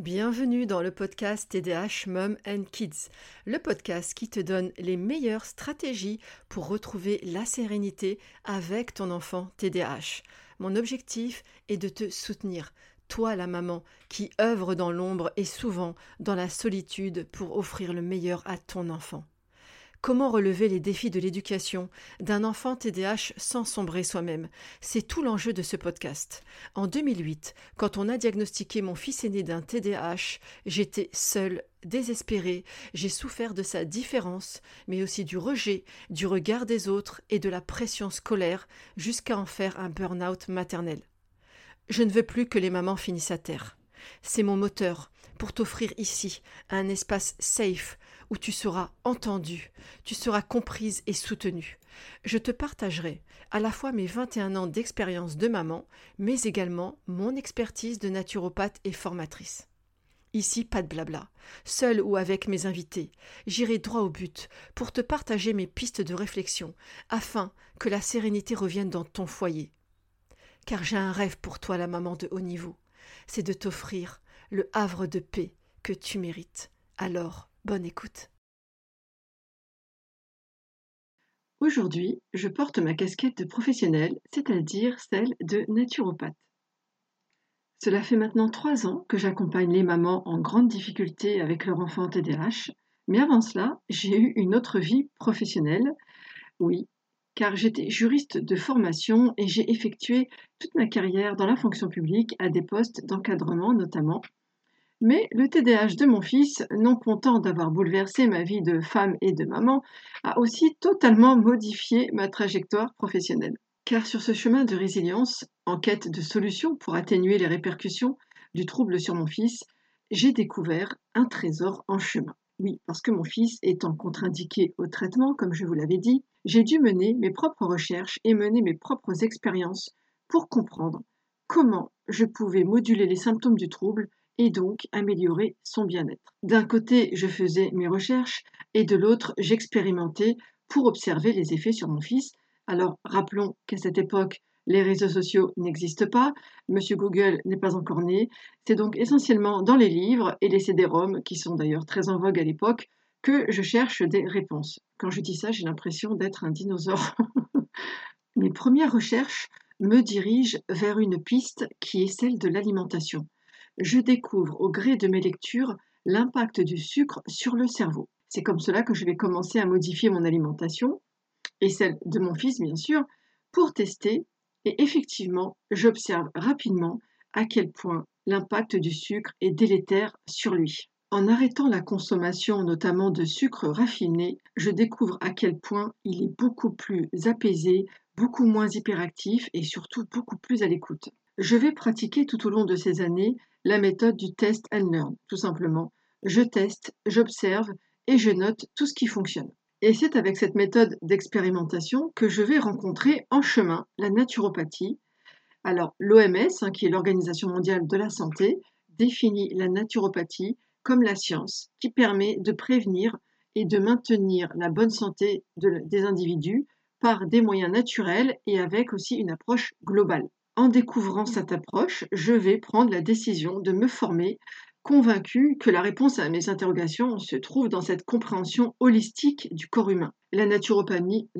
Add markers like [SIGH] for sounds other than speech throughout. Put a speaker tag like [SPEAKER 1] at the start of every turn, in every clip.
[SPEAKER 1] Bienvenue dans le podcast TDH Mom and Kids, le podcast qui te donne les meilleures stratégies pour retrouver la sérénité avec ton enfant TDH. Mon objectif est de te soutenir, toi la maman qui œuvre dans l'ombre et souvent dans la solitude pour offrir le meilleur à ton enfant. Comment relever les défis de l'éducation d'un enfant TDAH sans sombrer soi-même? C'est tout l'enjeu de ce podcast. En 2008, quand on a diagnostiqué mon fils aîné d'un TDAH, j'étais seule, désespérée, j'ai souffert de sa différence, mais aussi du rejet, du regard des autres et de la pression scolaire, jusqu'à en faire un burn-out maternel. Je ne veux plus que les mamans finissent à terre. C'est mon moteur pour t'offrir ici un espace safe où tu seras entendue, tu seras comprise et soutenue. Je te partagerai à la fois mes 21 ans d'expérience de maman, mais également mon expertise de naturopathe et formatrice. Ici, pas de blabla. Seul ou avec mes invités, j'irai droit au but pour te partager mes pistes de réflexion afin que la sérénité revienne dans ton foyer. Car j'ai un rêve pour toi, la maman de haut niveau. C'est de t'offrir le havre de paix que tu mérites. Alors, Bonne écoute. Aujourd'hui, je porte ma casquette de professionnelle, c'est-à-dire celle de naturopathe. Cela fait maintenant trois ans que j'accompagne les mamans en grande difficulté avec leur enfant TDAH, mais avant cela, j'ai eu une autre vie professionnelle. Oui, car j'étais juriste de formation et j'ai effectué toute ma carrière dans la fonction publique à des postes d'encadrement notamment mais le TDAH de mon fils, non content d'avoir bouleversé ma vie de femme et de maman, a aussi totalement modifié ma trajectoire professionnelle. Car sur ce chemin de résilience, en quête de solutions pour atténuer les répercussions du trouble sur mon fils, j'ai découvert un trésor en chemin. Oui, parce que mon fils étant contre-indiqué au traitement, comme je vous l'avais dit, j'ai dû mener mes propres recherches et mener mes propres expériences pour comprendre comment je pouvais moduler les symptômes du trouble et donc améliorer son bien-être. D'un côté, je faisais mes recherches et de l'autre, j'expérimentais pour observer les effets sur mon fils. Alors rappelons qu'à cette époque, les réseaux sociaux n'existent pas, Monsieur Google n'est pas encore né, c'est donc essentiellement dans les livres et les CD-ROM, qui sont d'ailleurs très en vogue à l'époque, que je cherche des réponses. Quand je dis ça, j'ai l'impression d'être un dinosaure. [LAUGHS] Mes premières recherches me dirigent vers une piste qui est celle de l'alimentation je découvre au gré de mes lectures l'impact du sucre sur le cerveau. C'est comme cela que je vais commencer à modifier mon alimentation, et celle de mon fils bien sûr, pour tester, et effectivement, j'observe rapidement à quel point l'impact du sucre est délétère sur lui. En arrêtant la consommation notamment de sucre raffiné, je découvre à quel point il est beaucoup plus apaisé, beaucoup moins hyperactif et surtout beaucoup plus à l'écoute. Je vais pratiquer tout au long de ces années la méthode du test and learn, tout simplement. Je teste, j'observe et je note tout ce qui fonctionne. Et c'est avec cette méthode d'expérimentation que je vais rencontrer en chemin la naturopathie. Alors, l'OMS, hein, qui est l'Organisation mondiale de la santé, définit la naturopathie comme la science qui permet de prévenir et de maintenir la bonne santé des individus par des moyens naturels et avec aussi une approche globale. En découvrant cette approche, je vais prendre la décision de me former, convaincu que la réponse à mes interrogations se trouve dans cette compréhension holistique du corps humain. La naturopathie,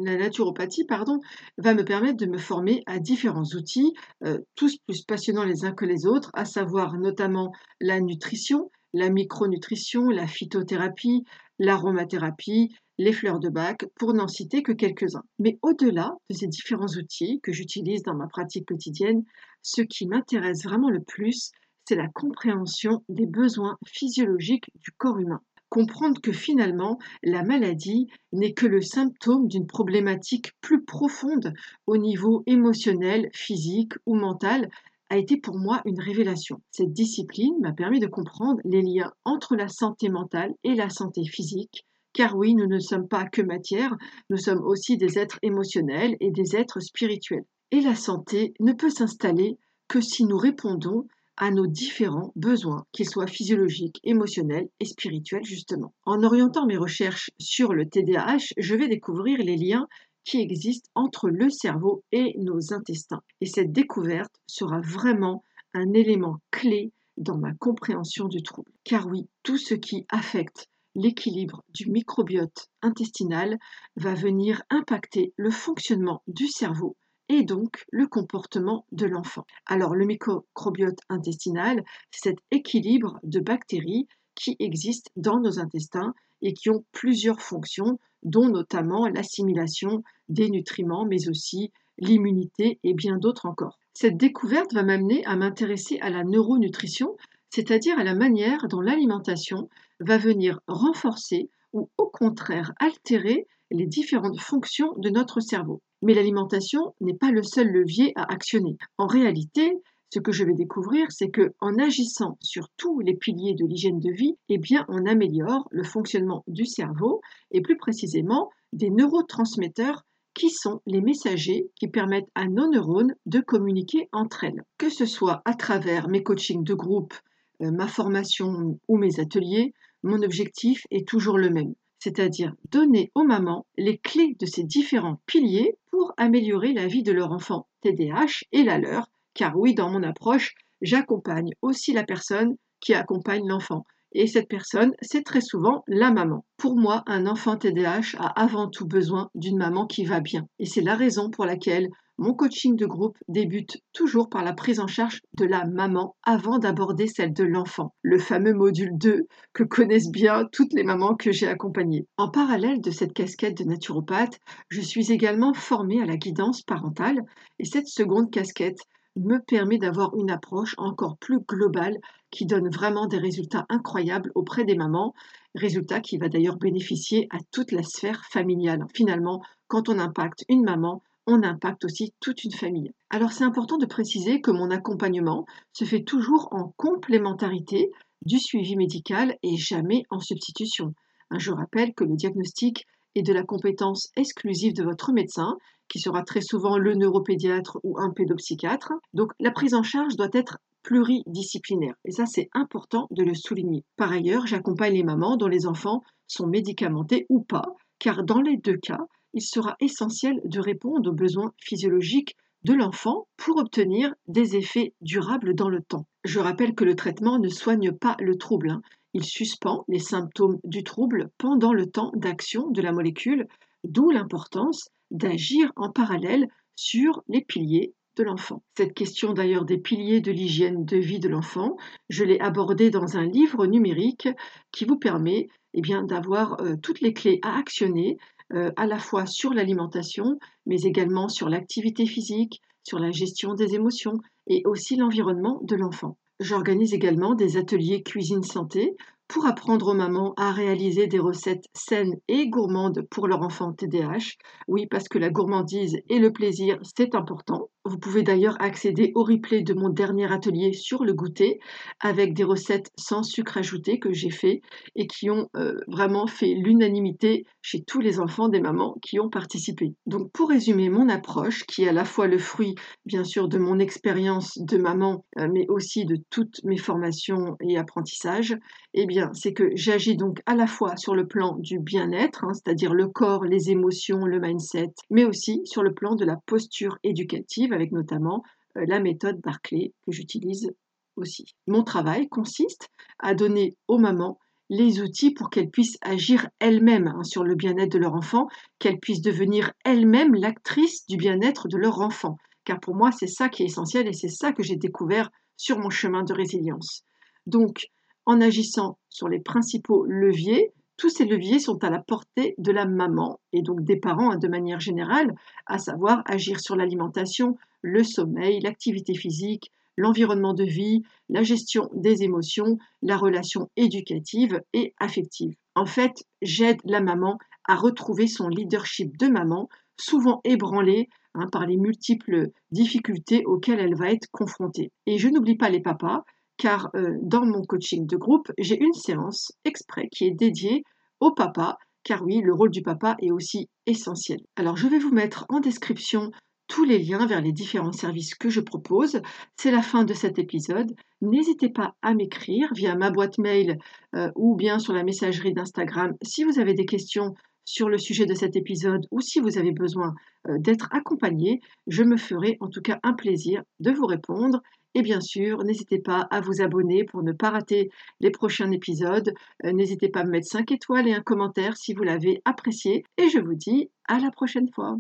[SPEAKER 1] va me permettre de me former à différents outils, euh, tous plus passionnants les uns que les autres, à savoir notamment la nutrition, la micronutrition, la phytothérapie, l'aromathérapie, les fleurs de bac, pour n'en citer que quelques-uns. Mais au-delà de ces différents outils que j'utilise dans ma pratique quotidienne, ce qui m'intéresse vraiment le plus, c'est la compréhension des besoins physiologiques du corps humain. Comprendre que finalement, la maladie n'est que le symptôme d'une problématique plus profonde au niveau émotionnel, physique ou mental, a été pour moi une révélation. Cette discipline m'a permis de comprendre les liens entre la santé mentale et la santé physique, car oui, nous ne sommes pas que matière, nous sommes aussi des êtres émotionnels et des êtres spirituels. Et la santé ne peut s'installer que si nous répondons à nos différents besoins, qu'ils soient physiologiques, émotionnels et spirituels justement. En orientant mes recherches sur le TDAH, je vais découvrir les liens qui existent entre le cerveau et nos intestins. Et cette découverte sera vraiment un élément clé dans ma compréhension du trouble. Car oui, tout ce qui affecte l'équilibre du microbiote intestinal va venir impacter le fonctionnement du cerveau et donc le comportement de l'enfant. Alors le microbiote intestinal, c'est cet équilibre de bactéries qui existent dans nos intestins et qui ont plusieurs fonctions, dont notamment l'assimilation des nutriments, mais aussi l'immunité et bien d'autres encore. Cette découverte va m'amener à m'intéresser à la neuronutrition, c'est-à-dire à la manière dont l'alimentation va venir renforcer ou au contraire altérer les différentes fonctions de notre cerveau. Mais l'alimentation n'est pas le seul levier à actionner. En réalité, ce que je vais découvrir, c'est que en agissant sur tous les piliers de l'hygiène de vie, eh bien, on améliore le fonctionnement du cerveau et plus précisément des neurotransmetteurs qui sont les messagers qui permettent à nos neurones de communiquer entre elles. Que ce soit à travers mes coachings de groupe, euh, ma formation ou mes ateliers, mon objectif est toujours le même c'est-à-dire donner aux mamans les clés de ces différents piliers pour améliorer la vie de leur enfant TDAH et la leur, car oui, dans mon approche, j'accompagne aussi la personne qui accompagne l'enfant. Et cette personne, c'est très souvent la maman. Pour moi, un enfant TDAH a avant tout besoin d'une maman qui va bien. Et c'est la raison pour laquelle mon coaching de groupe débute toujours par la prise en charge de la maman avant d'aborder celle de l'enfant, le fameux module 2 que connaissent bien toutes les mamans que j'ai accompagnées. En parallèle de cette casquette de naturopathe, je suis également formée à la guidance parentale et cette seconde casquette me permet d'avoir une approche encore plus globale qui donne vraiment des résultats incroyables auprès des mamans, résultats qui va d'ailleurs bénéficier à toute la sphère familiale. Finalement, quand on impacte une maman, on impacte aussi toute une famille. Alors c'est important de préciser que mon accompagnement se fait toujours en complémentarité du suivi médical et jamais en substitution. Je rappelle que le diagnostic est de la compétence exclusive de votre médecin, qui sera très souvent le neuropédiatre ou un pédopsychiatre. Donc la prise en charge doit être pluridisciplinaire. Et ça, c'est important de le souligner. Par ailleurs, j'accompagne les mamans dont les enfants sont médicamentés ou pas, car dans les deux cas, il sera essentiel de répondre aux besoins physiologiques de l'enfant pour obtenir des effets durables dans le temps. Je rappelle que le traitement ne soigne pas le trouble, hein. il suspend les symptômes du trouble pendant le temps d'action de la molécule, d'où l'importance d'agir en parallèle sur les piliers de l'enfant. Cette question d'ailleurs des piliers de l'hygiène de vie de l'enfant, je l'ai abordée dans un livre numérique qui vous permet eh d'avoir euh, toutes les clés à actionner euh, à la fois sur l'alimentation, mais également sur l'activité physique, sur la gestion des émotions et aussi l'environnement de l'enfant. J'organise également des ateliers cuisine santé pour apprendre aux mamans à réaliser des recettes saines et gourmandes pour leur enfant TDAH. Oui, parce que la gourmandise et le plaisir, c'est important. Vous pouvez d'ailleurs accéder au replay de mon dernier atelier sur le goûter avec des recettes sans sucre ajouté que j'ai fait et qui ont euh, vraiment fait l'unanimité chez tous les enfants des mamans qui ont participé. Donc pour résumer mon approche, qui est à la fois le fruit bien sûr de mon expérience de maman, euh, mais aussi de toutes mes formations et apprentissages, eh bien c'est que j'agis donc à la fois sur le plan du bien-être, hein, c'est-à-dire le corps, les émotions, le mindset, mais aussi sur le plan de la posture éducative avec notamment euh, la méthode Barclay que j'utilise aussi. Mon travail consiste à donner aux mamans les outils pour qu'elles puissent agir elles-mêmes hein, sur le bien-être de leur enfant, qu'elles puissent devenir elles-mêmes l'actrice du bien-être de leur enfant. Car pour moi, c'est ça qui est essentiel et c'est ça que j'ai découvert sur mon chemin de résilience. Donc, en agissant sur les principaux leviers, tous ces leviers sont à la portée de la maman et donc des parents hein, de manière générale, à savoir agir sur l'alimentation, le sommeil, l'activité physique, l'environnement de vie, la gestion des émotions, la relation éducative et affective. En fait, j'aide la maman à retrouver son leadership de maman, souvent ébranlé hein, par les multiples difficultés auxquelles elle va être confrontée. Et je n'oublie pas les papas, car euh, dans mon coaching de groupe, j'ai une séance exprès qui est dédiée au papa, car oui, le rôle du papa est aussi essentiel. Alors je vais vous mettre en description tous les liens vers les différents services que je propose. C'est la fin de cet épisode. N'hésitez pas à m'écrire via ma boîte mail euh, ou bien sur la messagerie d'Instagram si vous avez des questions sur le sujet de cet épisode ou si vous avez besoin euh, d'être accompagné, je me ferai en tout cas un plaisir de vous répondre. Et bien sûr, n'hésitez pas à vous abonner pour ne pas rater les prochains épisodes. Euh, n'hésitez pas à me mettre 5 étoiles et un commentaire si vous l'avez apprécié. Et je vous dis à la prochaine fois.